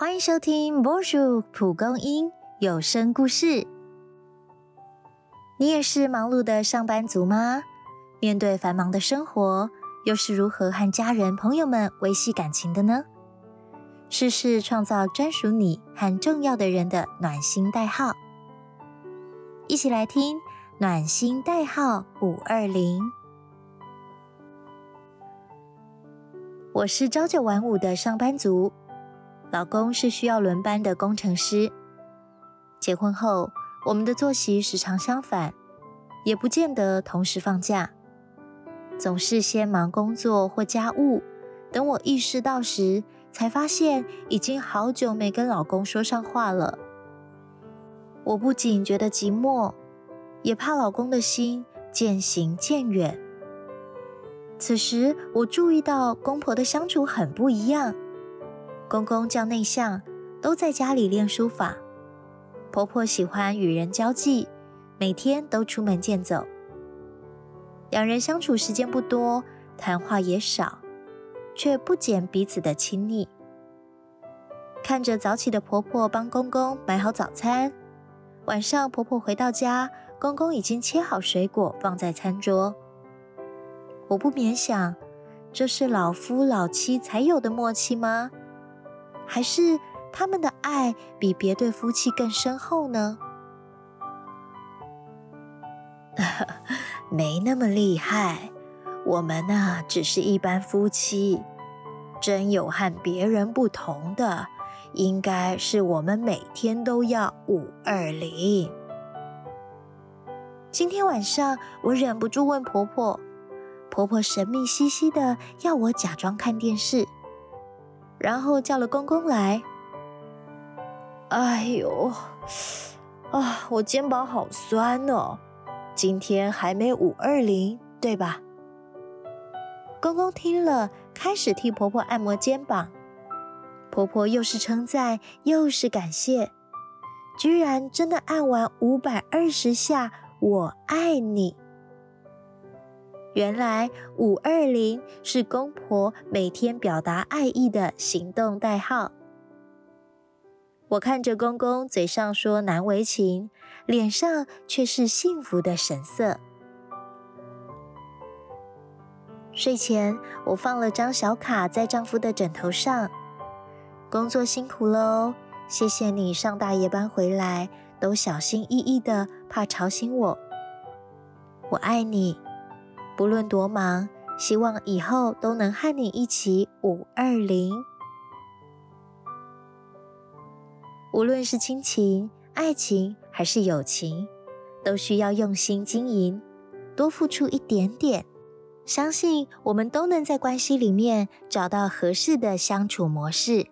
欢迎收听《Bonjour 蒲公英有声故事》。你也是忙碌的上班族吗？面对繁忙的生活，又是如何和家人、朋友们维系感情的呢？试试创造专属你和重要的人的暖心代号。一起来听暖心代号五二零。我是朝九晚五的上班族。老公是需要轮班的工程师。结婚后，我们的作息时常相反，也不见得同时放假。总是先忙工作或家务，等我意识到时，才发现已经好久没跟老公说上话了。我不仅觉得寂寞，也怕老公的心渐行渐远。此时，我注意到公婆的相处很不一样。公公较内向，都在家里练书法；婆婆喜欢与人交际，每天都出门健走。两人相处时间不多，谈话也少，却不减彼此的亲昵。看着早起的婆婆帮公公买好早餐，晚上婆婆回到家，公公已经切好水果放在餐桌。我不免想，这是老夫老妻才有的默契吗？还是他们的爱比别对夫妻更深厚呢？没那么厉害，我们呢只是一般夫妻。真有和别人不同的，应该是我们每天都要五二零。今天晚上我忍不住问婆婆，婆婆神秘兮兮的要我假装看电视。然后叫了公公来。哎呦，啊，我肩膀好酸哦！今天还没五二零，对吧？公公听了，开始替婆婆按摩肩膀。婆婆又是称赞又是感谢，居然真的按完五百二十下“我爱你”。原来五二零是公婆每天表达爱意的行动代号。我看着公公嘴上说难为情，脸上却是幸福的神色。睡前我放了张小卡在丈夫的枕头上。工作辛苦了哦，谢谢你上大夜班回来都小心翼翼的，怕吵醒我。我爱你。不论多忙，希望以后都能和你一起五二零。无论是亲情、爱情还是友情，都需要用心经营，多付出一点点，相信我们都能在关系里面找到合适的相处模式。